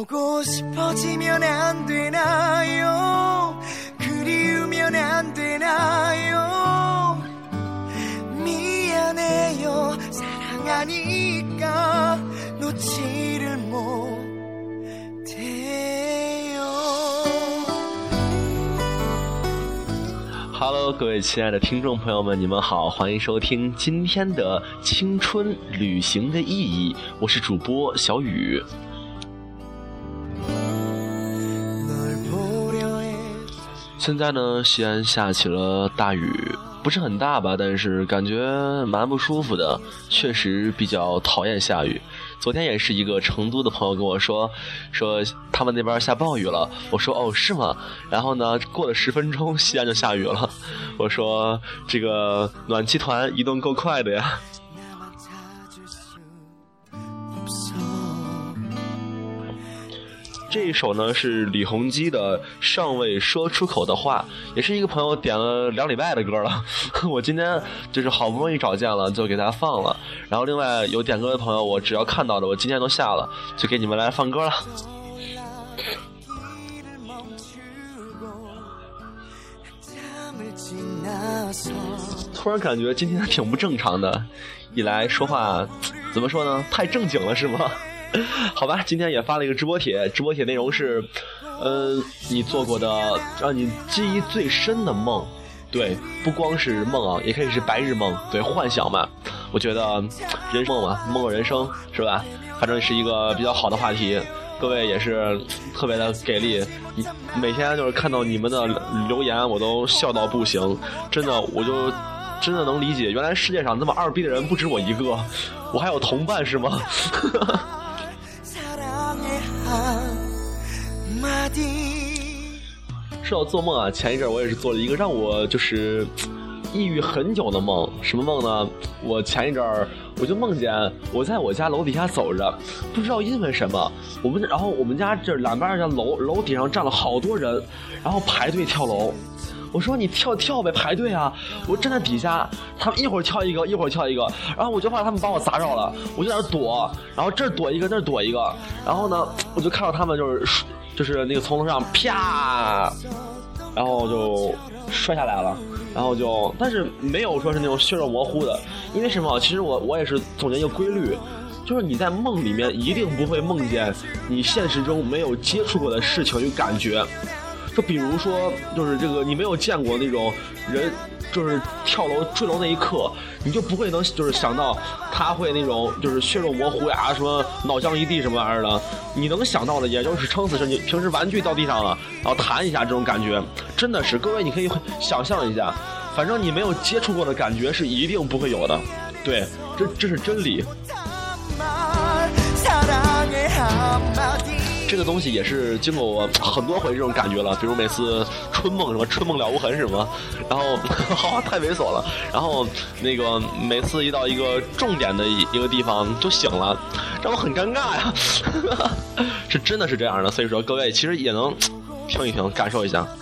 보고 싶어지면 안 되나요? 그리우면 안 되나요? 미안해요. 사랑하니까 놓지를 못해요. Hello，各位亲爱的听众朋友们，你们好，欢迎收听今天的青春旅行的意义，我是主播小雨。 现在呢，西安下起了大雨，不是很大吧，但是感觉蛮不舒服的，确实比较讨厌下雨。昨天也是一个成都的朋友跟我说，说他们那边下暴雨了。我说哦，是吗？然后呢，过了十分钟，西安就下雨了。我说这个暖气团移动够快的呀。这一首呢是李弘基的尚未说出口的话也是一个朋友点了两礼拜的歌了。我今天就是好不容易找见了就给大家放了。然后另外有点歌的朋友我只要看到的我今天都下了就给你们来放歌了。突然感觉今天挺不正常的一来说话怎么说呢？太正经了是吗？好吧，今天也发了一个直播帖，直播帖内容是，呃，你做过的让你记忆最深的梦，对，不光是梦啊，也可以是白日梦，对，幻想嘛。我觉得人梦嘛，梦人生是吧？反正是一个比较好的话题。各位也是特别的给力，每天就是看到你们的留言，我都笑到不行，真的，我就真的能理解，原来世界上这么二逼的人不止我一个，我还有同伴是吗？啊马丁说到做梦啊前一阵我也是做了一个让我就是 抑郁很久的梦什么梦呢？我前一阵我就梦见我在我家楼底下走着不知道因为什么我们然后我们家这两边的楼楼底上站了好多人然后排队跳楼。我说你跳跳呗，排队啊！我站在底下，他们一会儿跳一个，一会儿跳一个，然后我就怕他们把我砸着了，我就在那躲，然后这儿躲一个，那儿躲一个，然后呢，我就看到他们就是就是那个从楼上啪，然后就摔下来了，然后就，但是没有说是那种血肉模糊的，因为什么？其实我我也是总结一个规律，就是你在梦里面一定不会梦见你现实中没有接触过的事情与感觉。就比如说，就是这个你没有见过那种人，就是跳楼坠楼那一刻，你就不会能就是想到他会那种就是血肉模糊呀，什么脑浆一地什么玩意儿的。你能想到的，也就是撑死是你平时玩具到地上了，然后弹一下这种感觉，真的是各位你可以想象一下，反正你没有接触过的感觉是一定不会有的。对，这这是真理。这个东西也是经过我很多回这种感觉了比如每次春梦什么春梦了无痕什么然后 哈哈太猥琐了然后那个每次一到一个重点的一个地方就醒了让我很尴尬呀？哈哈哈是真的是这样的所以说各位其实也能听一听感受一下。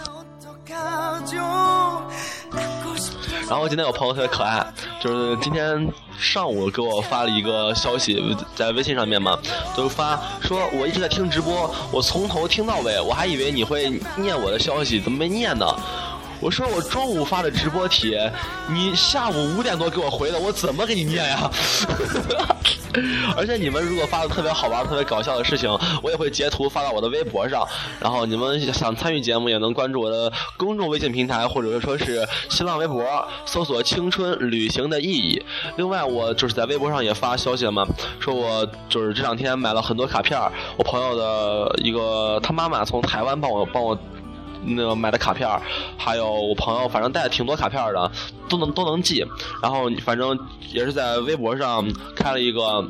然后今天有朋友特别可爱就是今天上午给我发了一个消息，在微信上面嘛，就是发说我一直在听直播，我从头听到尾，我还以为你会念我的消息，怎么没念呢？我说我中午发的直播帖，你下午五点多给我回的，我怎么给你念呀？而且你们如果发的特别好玩、特别搞笑的事情，我也会截图发到我的微博上。然后你们想参与节目，也能关注我的公众微信平台，或者说是新浪微博，搜索“青春旅行的意义”。另外，我就是在微博上也发消息了嘛，说我就是这两天买了很多卡片，我朋友的一个他妈妈从台湾帮我帮我。那个买的卡片儿，还有我朋友，反正带了挺多卡片的，都能都能寄。然后反正也是在微博上开了一个，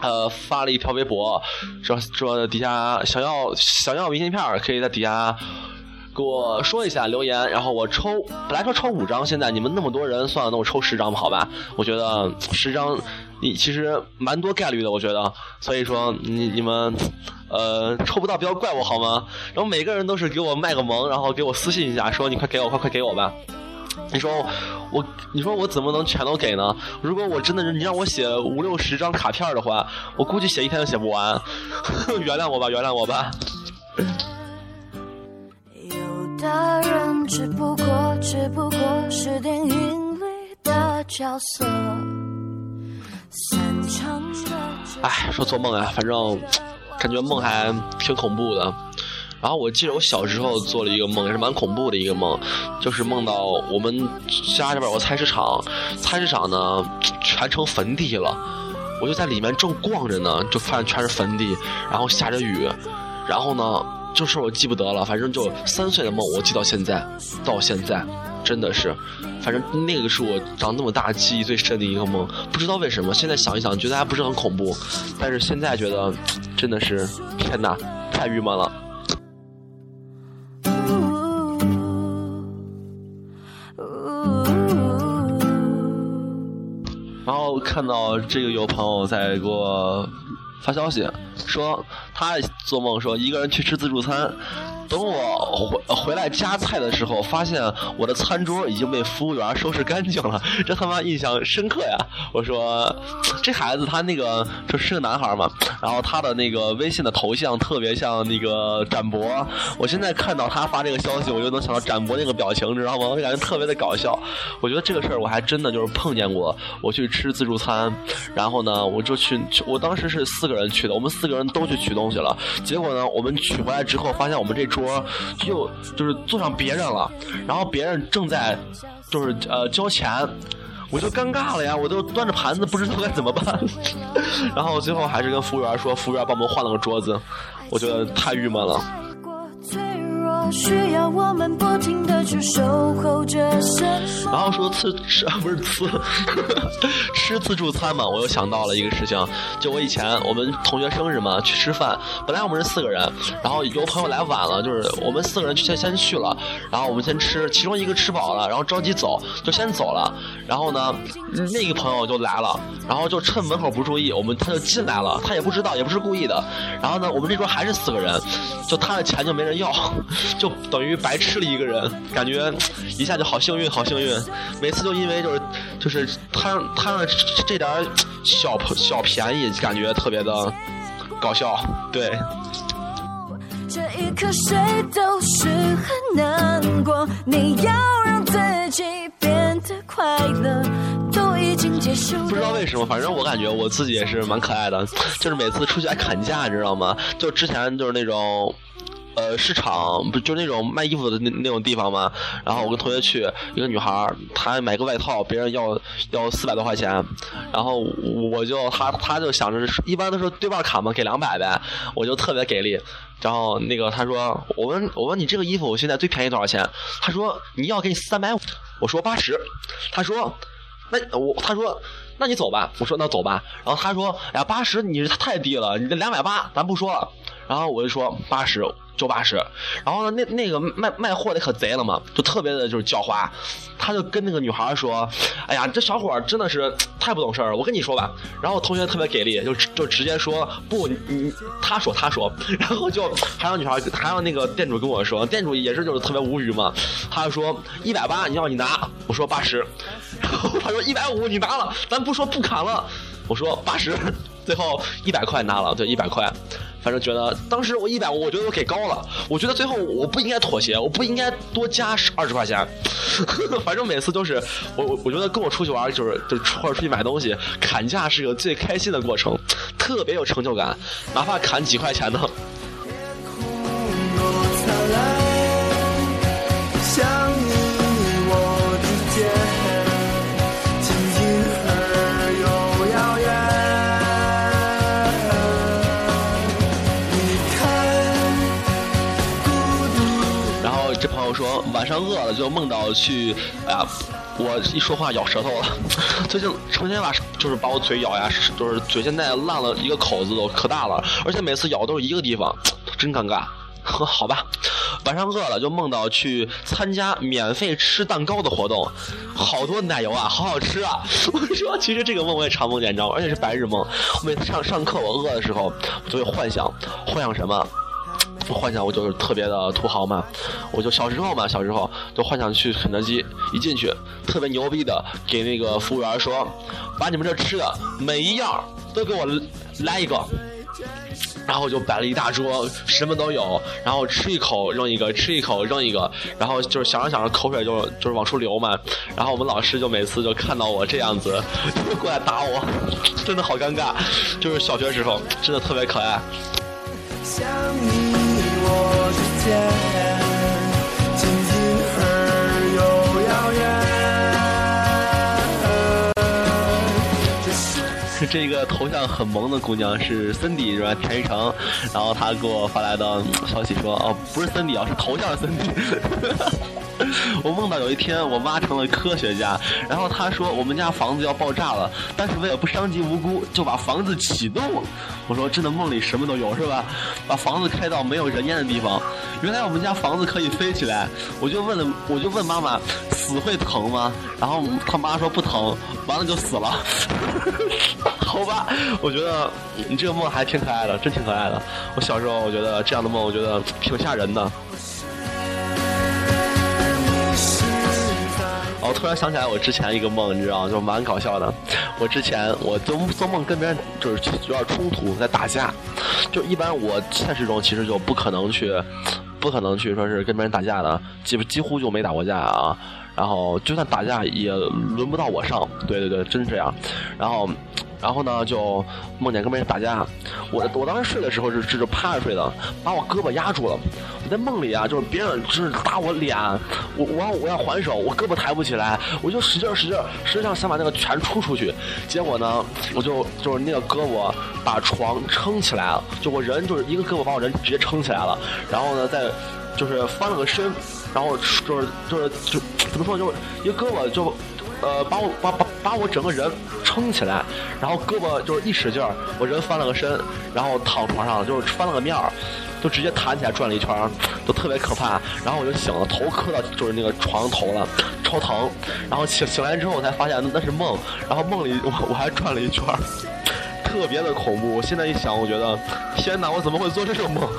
呃，发了一条微博，说说底下想要想要明信片儿，可以在底下给我说一下留言，然后我抽，本来说抽五张，现在你们那么多人，算了，那我抽十张吧，好吧？我觉得十张你其实蛮多概率的，我觉得，所以说你你们。呃，抽不到不要怪我好吗？然后每个人都是给我卖个萌，然后给我私信一下，说你快给我，快快给我吧。你说我，你说我怎么能全都给呢？如果我真的是你让我写五六十张卡片的话，我估计写一天都写不完。原谅我吧，原谅我吧。有的人只不过只不过是电影里的角色，哎，说做梦啊，反正感觉梦还挺恐怖的。然后我记得我小时候做了一个梦，也是蛮恐怖的一个梦，就是梦到我们家这边有个菜市场，菜市场呢全成坟地了，我就在里面正逛着呢，就发现全是坟地，然后下着雨，然后呢这事我记不得了，反正就三岁的梦我记到现在，到现在真的是，反正那个是我长那么大记忆最深的一个梦，不知道为什么，现在想一想觉得还不是很恐怖，但是现在觉得真的是天哪，太郁闷了。然后看到这个有朋友在给我发消息，说他做梦说一个人去吃自助餐，等我回回来夹菜的时候，发现我的餐桌已经被服务员收拾干净了，这他妈印象深刻呀！我说这孩子他那个就是个男孩嘛，然后他的那个微信的头像特别像那个展博，我现在看到他发这个消息，我就能想到展博那个表情，知道吗？我就感觉特别的搞笑。我觉得这个事儿我还真的就是碰见过，我去吃自助餐，然后呢，我就去，我当时是四个人去的，我们四个人都去取东西了，结果呢，我们取回来之后，发现我们这桌就就是坐上别人了，然后别人正在就是呃交钱。我就尴尬了呀，我都端着盘子，不知道该怎么办。然后最后还是跟服务员说，服务员帮我们换了个桌子，我觉得太郁闷了。需要我们不停的去守候着？然后说吃吃啊不是吃吃自助餐嘛，我又想到了一个事情，就我以前我们同学生日嘛，去吃饭，本来我们是四个人，然后有朋友来晚了，就是我们四个人去先先去了，然后我们先吃，其中一个吃饱了，然后着急走，就先走了，然后呢，那个朋友就来了，然后就趁门口不注意，我们他就进来了，他也不知道，也不是故意的，然后呢，我们这桌还是四个人，就他的钱就没人要，就等于白吃了一个人，感觉一下就好幸运，好幸运。每次就因为就是就是贪贪了这点小小便宜，感觉特别的搞笑。对，这一刻谁都是很难过，你要让自己变得快乐，不知道为什么，反正我感觉我自己也是蛮可爱的，就是每次出去爱砍价，你知道吗？就之前就是那种。呃，市场不就那种卖衣服的那那种地方吗？然后我跟同学去，一个女孩，她买个外套，别人要要四百多块钱，然后我就她她就想着一般都是对半砍嘛，给两百呗，我就特别给力。然后那个她说，我问我问你这个衣服我现在最便宜多少钱？她说你要给你三百五，我说八十，她说那我他说。那你走吧，我说那走吧，然后他说，哎呀，八十你是太低了，你这两百八咱不说了，然后我就说八十就八十，然后呢那那个卖卖货的可贼了嘛，就特别的就是狡猾，他就跟那个女孩说，哎呀这小伙真的是太不懂事儿了，我跟你说吧，然后同学特别给力，就就直接说不你他说他说，然后就还让女孩还让那个店主跟我说，店主也是就是特别无语嘛，他就说一百八你要你拿，我说八十，然后他说一百五你拿了，咱不说不砍了，我说八十，最后一百块拿了，对一百块。反正觉得当时我一百五，我觉得我给高了。我觉得最后我不应该妥协，我不应该多加二十块钱。反正每次都是我我我觉得跟我出去玩就是就是或者出去买东西，砍价是个最开心的过程，特别有成就感，哪怕砍几块钱呢。饿了就梦到去，哎呀，我一说话咬舌头了。最近成天把就是把我嘴咬呀，就是嘴现在烂了一个口子都可大了，而且每次咬都是一个地方，真尴尬。呵 好吧，晚上饿了就梦到去参加免费吃蛋糕的活动，好多奶油啊，好好吃啊！我说，其实这个梦我也常梦见，你知道吗？而且是白日梦。我每次上上课我饿的时候，我就会幻想，幻想什么？幻想我就是特别的土豪嘛，我就小时候嘛，小时候就幻想去肯德基，一进去特别牛逼的给那个服务员说，把你们这吃的每一样都给我来一个。然后就摆了一大桌，什么都有，然后吃一口扔一个，吃一口扔一个，然后就是想着想着口水就就是往出流嘛，然后我们老师就每次就看到我这样子，就过来打我，真的好尴尬，就是小学时候真的特别可爱。这个头像很萌的姑娘是森迪是吧？田一成，然后她给我发来的消息说，哦，不是森迪啊，是头像森迪。我梦到有一天我妈成了科学家，然后她说我们家房子要爆炸了，但是为了不伤及无辜，就把房子启动。我说真的梦里什么都有是吧？把房子开到没有人烟的地方，原来我们家房子可以飞起来。我就问了，我就问妈妈，死会疼吗？然后她妈说不疼，完了就死了。好吧，我觉得你这个梦还挺可爱的，真挺可爱的。我小时候我觉得这样的梦，我觉得挺吓人的。我突然想起来我之前一个梦，你知道，就蛮搞笑的。我之前我做做梦跟别人就是有点冲突，在打架。就一般我现实中其实就不可能去，不可能去说是跟别人打架的，几几乎就没打过架啊。然后就算打架也轮不到我上，对对对，真是这样。然后。然后呢，就梦见跟别人打架。我我当时睡的时候是是趴着睡的，把我胳膊压住了。我在梦里啊，就是别人就是打我脸，我我要我要还手，我胳膊抬不起来，我就使劲使劲，实际上想把那个拳出出去。结果呢，我就就是那个胳膊把床撑起来了，就我人就是一个胳膊把我人直接撑起来了。然后呢，再就是翻了个身，然后就是就是就怎么说，就一个胳膊就。呃，把我把把把我整个人撑起来，然后胳膊就是一使劲儿，我人翻了个身，然后躺床上就是翻了个面儿，就直接弹起来转了一圈，都特别可怕。然后我就醒了，头磕到就是那个床头了，超疼。然后醒醒来之后，我才发现那是梦，然后梦里我我还转了一圈，特别的恐怖。我现在一想，我觉得天哪，我怎么会做这种梦？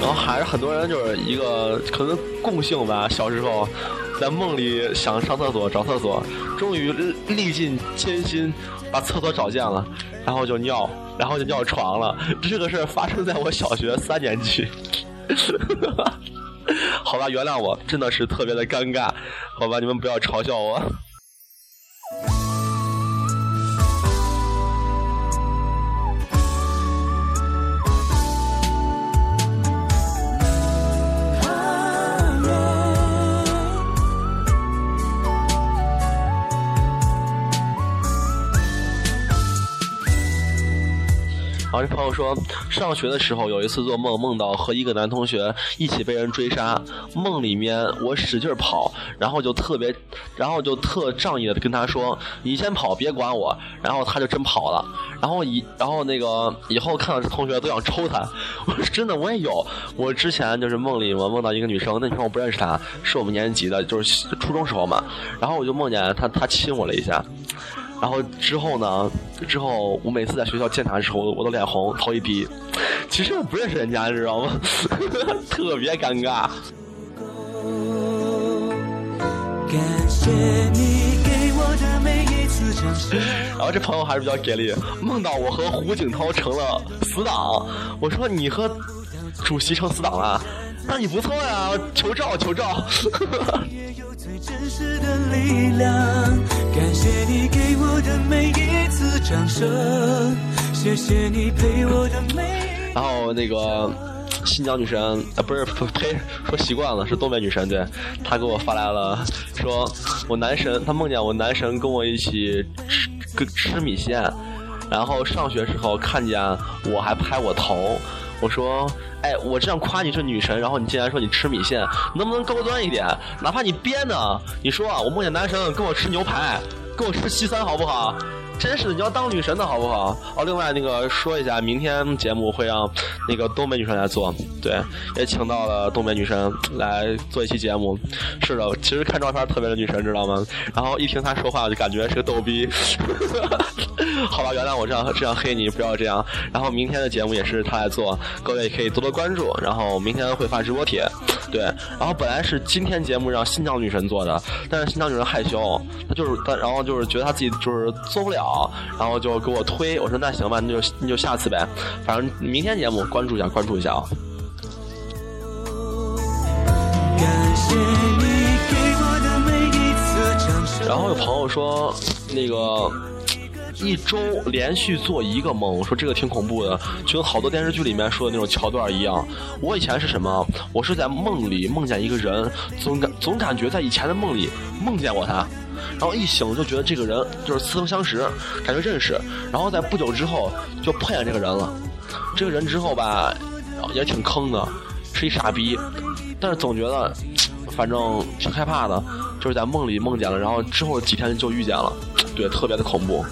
然后还是很多人就是一个可能共性吧，小时候在梦里想上厕所找厕所，终于历尽艰辛把厕所找见了，然后就尿，然后就尿床了。这个事儿发生在我小学三年级。好吧，原谅我，真的是特别的尴尬。好吧，你们不要嘲笑我。后这朋友说，上学的时候有一次做梦，梦到和一个男同学一起被人追杀，梦里面我使劲跑，然后就特别，然后就特仗义的跟他说：“你先跑，别管我。”然后他就真跑了。然后以然后那个以后看到这同学都想抽他。我说真的，我也有。我之前就是梦里我梦到一个女生，那女生我不认识她，是我们年级的，就是初中时候嘛。然后我就梦见她，她亲我了一下。然后之后呢？之后我每次在学校见他的时候，我都脸红，头一低。其实我不认识人家，你知道吗？特别尴尬。然后这朋友还是比较给力，梦到我和胡锦涛成了死党。我说你和主席成死党了，那你不错呀，求照求照。真实的力量。感谢你给我的每一次掌声，谢谢你陪我的每。然后那个新疆女神，呃，不是呸，说习惯了，是东北女神，对，她给我发来了，说我男神，她梦见我男神跟我一起吃吃米线，然后上学时候看见我还拍我头，我说，哎，我这样夸你是女神，然后你竟然说你吃米线，能不能高端一点？哪怕你编的，你说啊，我梦见男神跟我吃牛排，跟我吃西餐好不好？真是的，你要当女神的好不好？哦，另外那个说一下，明天节目会让那个东北女神来做，对，也请到了东北女神来做一期节目。是的，其实看照片特别的女神，知道吗？然后一听她说话，就感觉是个逗逼。好吧，原谅我这样这样黑你，不要这样。然后明天的节目也是她来做，各位可以多多关注。然后明天会发直播帖，对。然后本来是今天节目让新疆女神做的，但是新疆女神害羞，她就是她，然后就是觉得她自己就是做不了，然后就给我推。我说那行吧，那就那就下次呗。反正明天节目关注一下，关注一下啊。感谢你给我的每一次掌声。然后有朋友说，那个一周连续做一个梦，我说这个挺恐怖的，就跟好多电视剧里面说的那种桥段一样。我以前是什么？我是在梦里梦见一个人，总感总感觉在以前的梦里梦见过他，然后一醒就觉得这个人就是似曾相识，感觉认识，然后在不久之后就碰见这个人了。这个人之后吧，也挺坑的，是一傻逼，但是总觉得。反正挺害怕的，就是在梦里梦见了，然后之后几天就遇见了，对，特别的恐怖。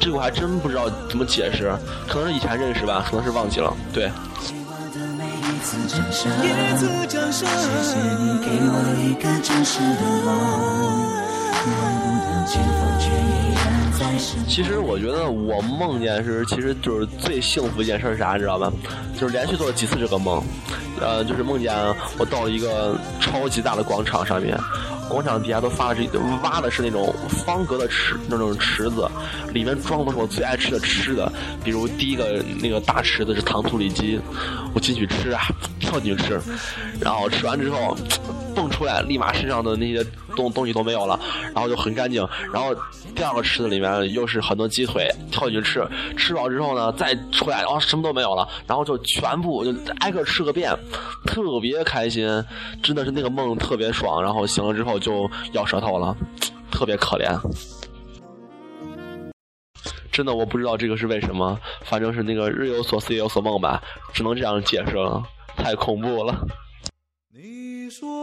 这个我还真不知道怎么解释，可能是以前认识吧，可能是忘记了，对。我的每一次掌声，一次掌声，谢谢你给我一个真实的梦，其实我觉得我梦见是，其实就是最幸福一件事是啥，你知道吗？就是连续做了几次这个梦，呃，就是梦见我到了一个超级大的广场上面，广场底下都发的是挖的是那种方格的池，那种池子，里面装的是我最爱吃的吃的，比如第一个那个大池子是糖醋里脊，我进去吃啊，跳进去吃，然后吃完之后。蹦出来，立马身上的那些东东西都没有了，然后就很干净。然后第二个池子里面又是很多鸡腿，跳进去吃，吃饱之后呢，再出来，然后什么都没有了，然后就全部就挨个吃个遍，特别开心，真的是那个梦特别爽。然后醒了之后就咬舌头了，特别可怜。真的我不知道这个是为什么，反正是那个日有所思夜有所梦吧，只能这样解释了，太恐怖了。你说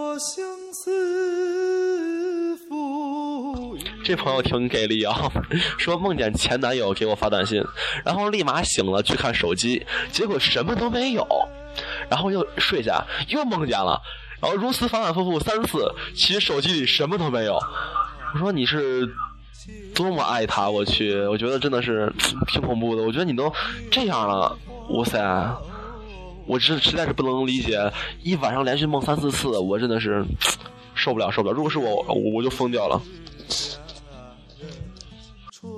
这朋友挺给力啊，说梦见前男友给我发短信，然后立马醒了去看手机，结果什么都没有，然后又睡下，又梦见了，然后如此反反复复三次，其实手机里什么都没有。我说你是多么爱他，我去，我觉得真的是挺恐怖的。我觉得你都这样了，哇塞！我实实在是不能理解，一晚上连续梦三四次，我真的是受不了，受不了。如果是我，我我就疯掉了。春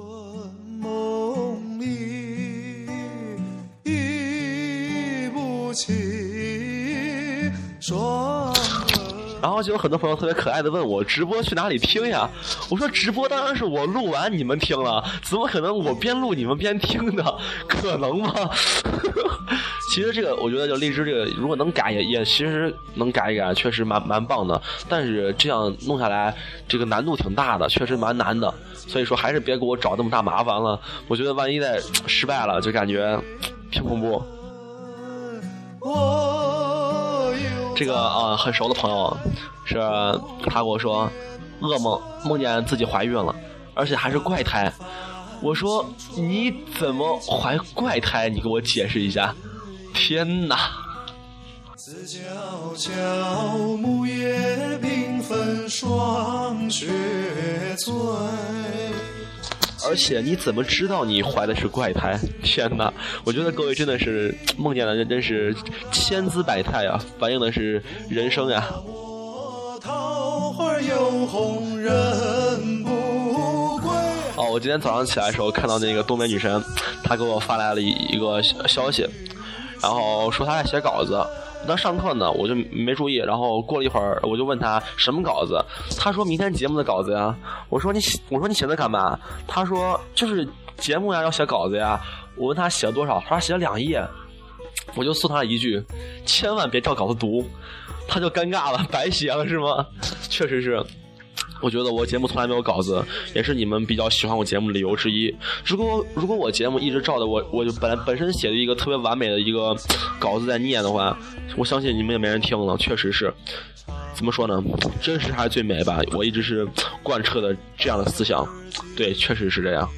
梦里忆不起双然后就有很多朋友特别可爱的问我直播去哪里听呀？我说直播当然是我录完你们听了，怎么可能我边录你们边听呢？可能吗？其实这个我觉得就荔枝这个如果能改也也其实能改一改，确实蛮蛮棒的。但是这样弄下来这个难度挺大的，确实蛮难的。所以说还是别给我找那么大麻烦了。我觉得万一再失败了，就感觉挺恐怖。这个啊、很熟的朋友，是他跟我说，噩梦梦见自己怀孕了，而且还是怪胎。我说你怎么怀怪胎？你给我解释一下。天哪！自悄悄，木叶缤纷霜雪催。而且你怎么知道你怀的是怪胎？天哪！我觉得各位真的是梦见的人真是千姿百态啊，反映的是人生呀。我桃花又红人不归。哦，我今天早上起来的时候看到那个东北女神，她给我发来了一一个消消息，然后说他在写稿子。我当上课呢，我就没注意。然后过了一会儿，我就问他什么稿子，他说明天节目的稿子呀。我说你写，我说你写的干嘛？他说就是节目呀，要写稿子呀。我问他写了多少，他说写了两页。我就送他一句，千万别照稿子读。他就尴尬了，白写了是吗？确实是。我觉得我节目从来没有稿子，也是你们比较喜欢我节目的理由之一。如果如果我节目一直照着我，我就本来本身写的一个特别完美的一个稿子在念的话，我相信你们也没人听了。确实是，怎么说呢？真实还是最美吧。我一直是贯彻的这样的思想，对，确实是这样。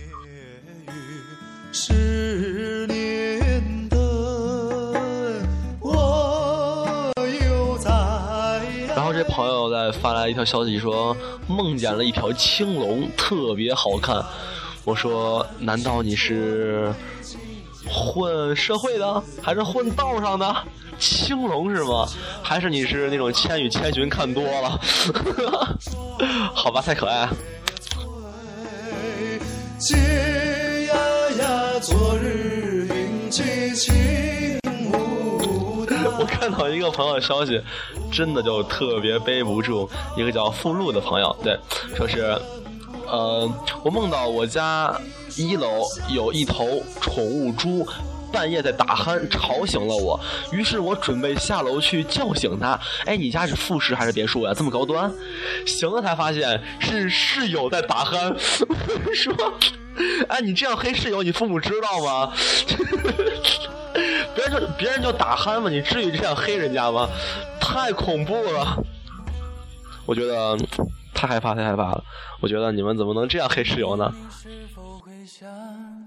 朋友在发来一条消息说，梦见了一条青龙，特别好看。我说，难道你是混社会的，还是混道上的？青龙是吗？还是你是那种《千与千寻》看多了？好吧，太可爱。昨日云际。看到一个朋友的消息，真的就特别背不住。一个叫富路的朋友，对，说是，呃，我梦到我家一楼有一头宠物猪。半夜在打鼾，吵醒了我。于是我准备下楼去叫醒它。哎，你家是复式还是别墅呀？这么高端？醒了才发现是室友在打鼾。说，哎，你这样黑室友，你父母知道吗？别人就别人就打鼾吗？你至于这样黑人家吗？太恐怖了！我觉得太害怕，太害怕了。我觉得你们怎么能这样黑室友呢？是否会想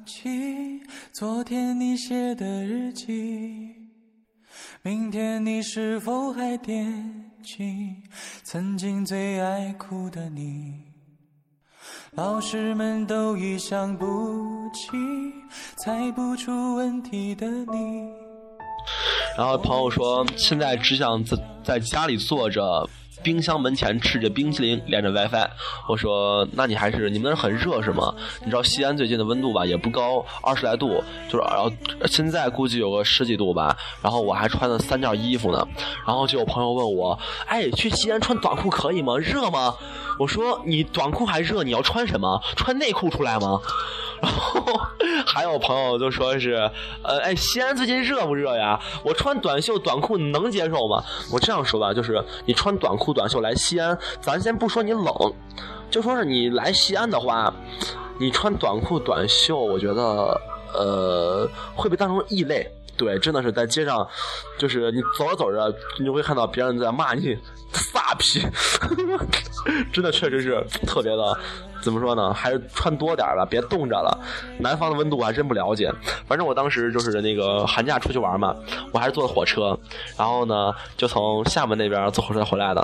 起昨天你写的日记？明天你是否还惦记曾经最爱哭的你？老师们都已想不起猜不出问题的你。然后朋友说，现在只想在在家里坐着，冰箱门前吃着冰淇淋，连着 WiFi。我说，那你还是你们那很热是吗？你知道西安最近的温度吧，也不高，二十来度，就是然后现在估计有个十几度吧。然后我还穿了三件衣服呢。然后就有朋友问我，哎，去西安穿短裤可以吗？热吗？我说你短裤还热，你要穿什么？穿内裤出来吗？然 后还有朋友就说是，呃，哎，西安最近热不热呀？我穿短袖短裤能接受吗？我这样说吧，就是你穿短裤短袖来西安，咱先不说你冷，就说是你来西安的话，你穿短裤短袖，我觉得呃会被当成异类。对，真的是在街上，就是你走着走着，你就会看到别人在骂你飒皮，真的确实是特别的，怎么说呢？还是穿多点吧，别冻着了。南方的温度我还真不了解，反正我当时就是那个寒假出去玩嘛，我还是坐的火车，然后呢就从厦门那边坐火车回来的，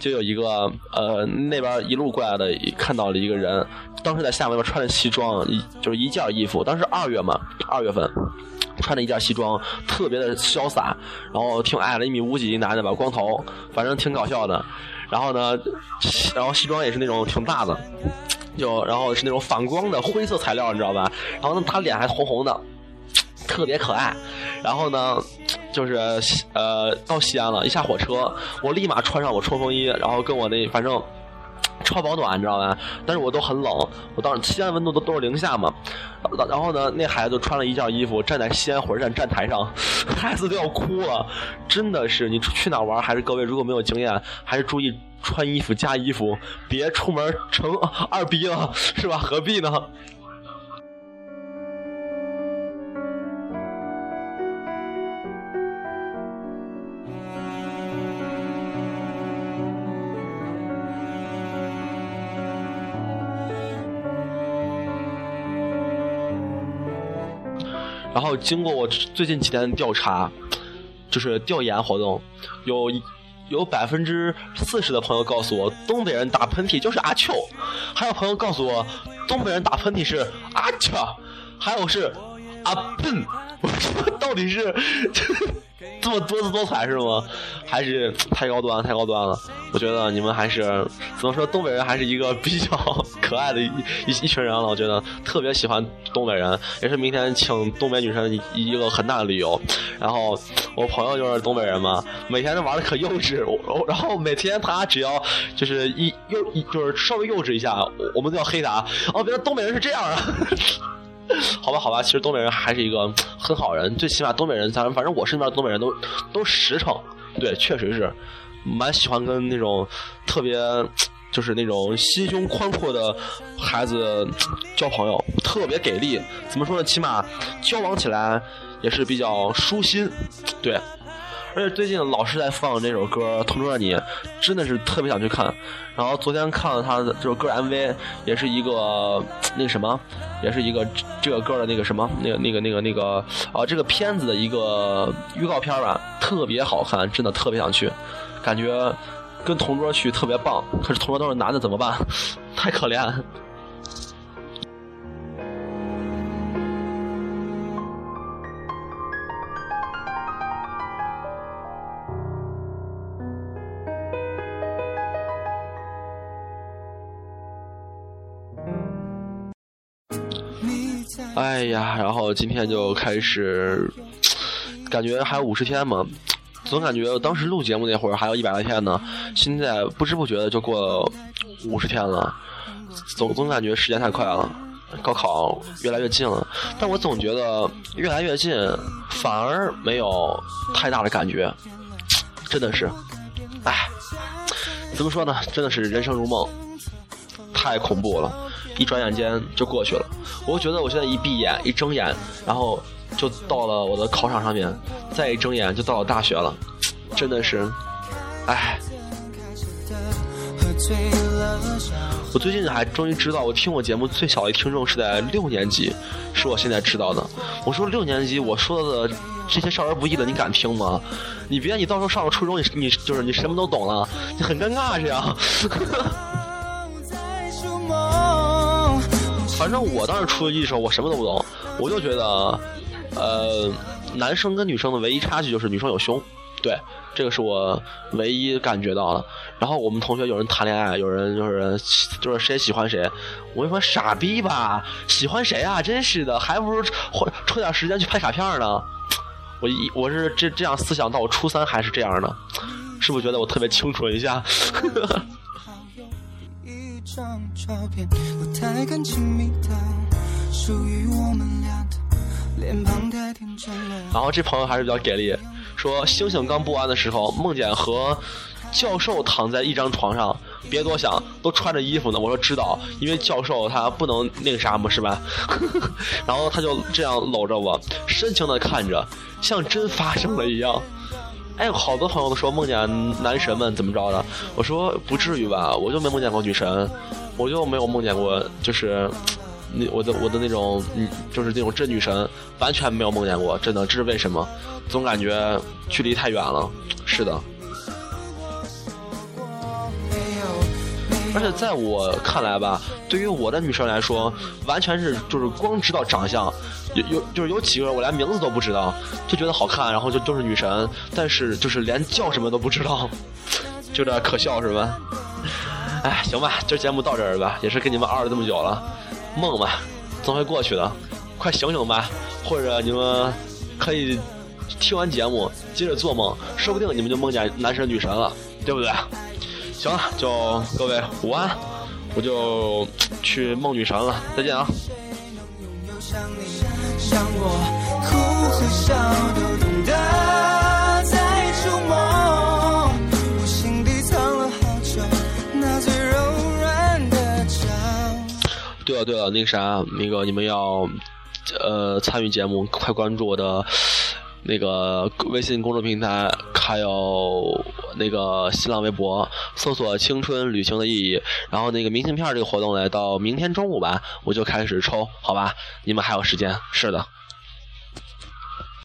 就有一个呃那边一路过来的，看到了一个人，当时在厦门边穿着西装，一就是一件衣服，当时二月嘛，二月份。穿着一件西装，特别的潇洒，然后挺矮的一米五几一男的吧，光头，反正挺搞笑的。然后呢，然后西装也是那种挺大的，就然后是那种反光的灰色材料，你知道吧？然后呢，他脸还红红的，特别可爱。然后呢，就是呃到西安了，一下火车，我立马穿上我冲锋衣，然后跟我那反正。超保暖，你知道吧？但是我都很冷，我当时西安温度都都是零下嘛。然后呢，那孩子穿了一件衣服，站在西安火车站站台上，孩子都要哭了。真的是，你去哪玩？还是各位如果没有经验，还是注意穿衣服加衣服，别出门成二逼了，是吧？何必呢？然后经过我最近几天的调查，就是调研活动，有有百分之四十的朋友告诉我，东北人打喷嚏就是阿秋，还有朋友告诉我，东北人打喷嚏是阿恰，还有是阿笨，我说到底是这么多姿多彩是吗？还是太高端太高端了？我觉得你们还是怎么说，东北人还是一个比较可爱的一一一群人了。我觉得特别喜欢东北人，也是明天请东北女神一个很大的理由。然后我朋友就是东北人嘛，每天都玩的可幼稚，然后每天他只要就是一幼就是稍微幼稚一下，我我们都要黑他。哦，原来东北人是这样啊。好吧，好吧，其实东北人还是一个很好人，最起码东北人，咱反正我身边东北人都都实诚，对，确实是蛮喜欢跟那种特别就是那种心胸宽阔的孩子交朋友，特别给力。怎么说呢？起码交往起来也是比较舒心，对。而且最近老是在放这首歌《同桌的你》，真的是特别想去看。然后昨天看了他的这首歌 MV，也是一个那什么，也是一个这个歌的那个什么，那个那个那个那个啊，这个片子的一个预告片吧，特别好看，真的特别想去，感觉跟同桌去特别棒。可是同桌都是男的，怎么办？太可怜。哎呀，然后今天就开始，感觉还有五十天嘛，总感觉当时录节目那会儿还有一百来天呢，现在不知不觉的就过五十天了，总总感觉时间太快了，高考越来越近了，但我总觉得越来越近，反而没有太大的感觉，真的是，哎，怎么说呢？真的是人生如梦，太恐怖了。一转眼间就过去了，我觉得我现在一闭眼一睁眼，然后就到了我的考场上面，再一睁眼就到了大学了，真的是，唉。我最近还终于知道，我听我节目最小的听众是在六年级，是我现在知道的。我说六年级我说的这些少儿不宜的，你敢听吗？你别你到时候上了初中，你你就是你什么都懂了，你很尴尬这样。反正我当时初一的时候，我什么都不懂，我就觉得，呃，男生跟女生的唯一差距就是女生有胸，对，这个是我唯一感觉到的。然后我们同学有人谈恋爱，有人就是就是谁喜欢谁，我就说傻逼吧，喜欢谁啊？真是的，还不如抽抽点时间去拍卡片呢。我一我是这这样思想到我初三还是这样的，是不是觉得我特别清纯一下？张照片，不太敢亲密的，属于我们俩的。然后这朋友还是比较给力，说星星刚播完的时候，梦见和教授躺在一张床上，别多想，都穿着衣服呢。我说知道，因为教授他不能那个啥嘛，是吧？然后他就这样搂着我，深情的看着，像真发生了一样。哎，好多朋友都说梦见男神们怎么着的，我说不至于吧，我就没梦见过女神，我就没有梦见过，就是那我的我的那种，嗯，就是那种真女神，完全没有梦见过，真的，这是为什么？总感觉距离太远了，是的。而且在我看来吧，对于我的女生来说，完全是就是光知道长相，有有就是有几个我连名字都不知道，就觉得好看，然后就就是女神，但是就是连叫什么都不知道，就这可笑是吧？哎，行吧，今儿节目到这儿吧，也是跟你们熬了这么久了，梦嘛，总会过去的，快醒醒吧，或者你们可以听完节目接着做梦，说不定你们就梦见男神女神了，对不对？行了，就各位午安，我就去梦女神了，再见啊！对了对了，那个啥，那个你们要呃参与节目，快关注我的。那个微信公众平台，还有那个新浪微博，搜索“青春旅行的意义”。然后那个明信片这个活动呢，到明天中午吧，我就开始抽，好吧？你们还有时间，是的。